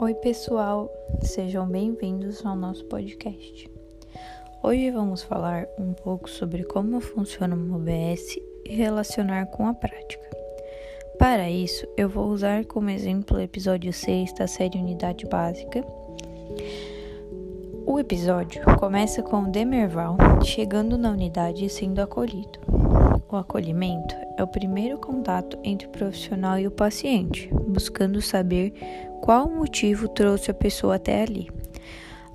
Oi, pessoal, sejam bem-vindos ao nosso podcast. Hoje vamos falar um pouco sobre como funciona o OBS e relacionar com a prática. Para isso, eu vou usar como exemplo o episódio 6 da série Unidade Básica. O episódio começa com Demerval chegando na unidade e sendo acolhido. O acolhimento é o primeiro contato entre o profissional e o paciente, buscando saber qual motivo trouxe a pessoa até ali.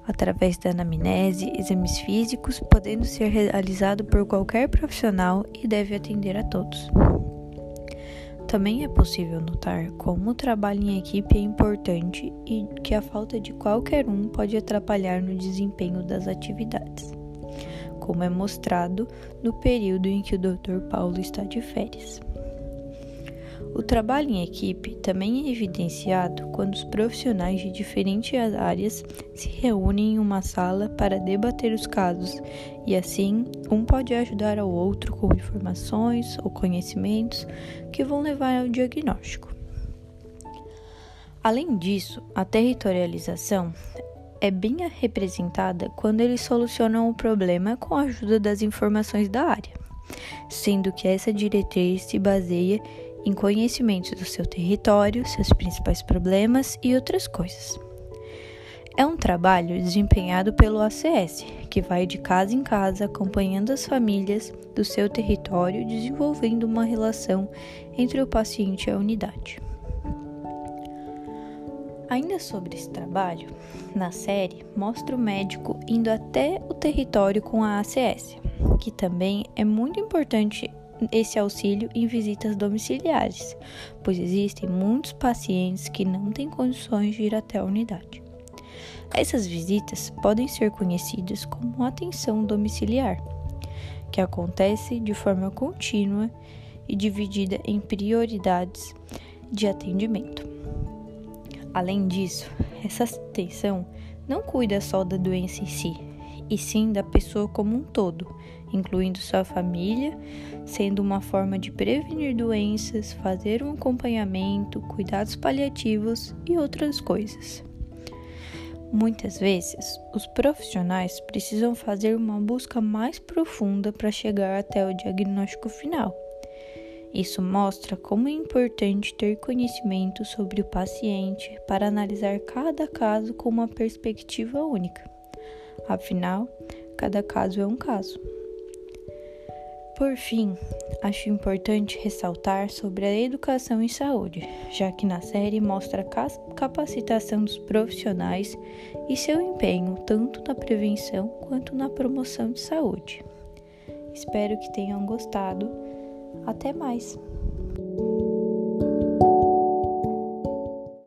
Através da anamnese, exames físicos, podendo ser realizado por qualquer profissional e deve atender a todos. Também é possível notar como o trabalho em equipe é importante e que a falta de qualquer um pode atrapalhar no desempenho das atividades, como é mostrado no período em que o Dr. Paulo está de férias. O trabalho em equipe também é evidenciado quando os profissionais de diferentes áreas se reúnem em uma sala para debater os casos e assim um pode ajudar ao outro com informações ou conhecimentos que vão levar ao diagnóstico. Além disso, a territorialização é bem representada quando eles solucionam o problema com a ajuda das informações da área, sendo que essa diretriz se baseia em conhecimento do seu território, seus principais problemas e outras coisas. É um trabalho desempenhado pelo ACS, que vai de casa em casa acompanhando as famílias do seu território, desenvolvendo uma relação entre o paciente e a unidade. Ainda sobre esse trabalho, na série mostra o médico indo até o território com a ACS, que também é muito importante esse auxílio em visitas domiciliares, pois existem muitos pacientes que não têm condições de ir até a unidade. Essas visitas podem ser conhecidas como atenção domiciliar, que acontece de forma contínua e dividida em prioridades de atendimento. Além disso, essa atenção não cuida só da doença em si, e sim da pessoa como um todo, incluindo sua família, sendo uma forma de prevenir doenças, fazer um acompanhamento, cuidados paliativos e outras coisas. Muitas vezes, os profissionais precisam fazer uma busca mais profunda para chegar até o diagnóstico final. Isso mostra como é importante ter conhecimento sobre o paciente para analisar cada caso com uma perspectiva única. Afinal, cada caso é um caso. Por fim, acho importante ressaltar sobre a educação em saúde, já que na série mostra a capacitação dos profissionais e seu empenho tanto na prevenção quanto na promoção de saúde. Espero que tenham gostado. Até mais!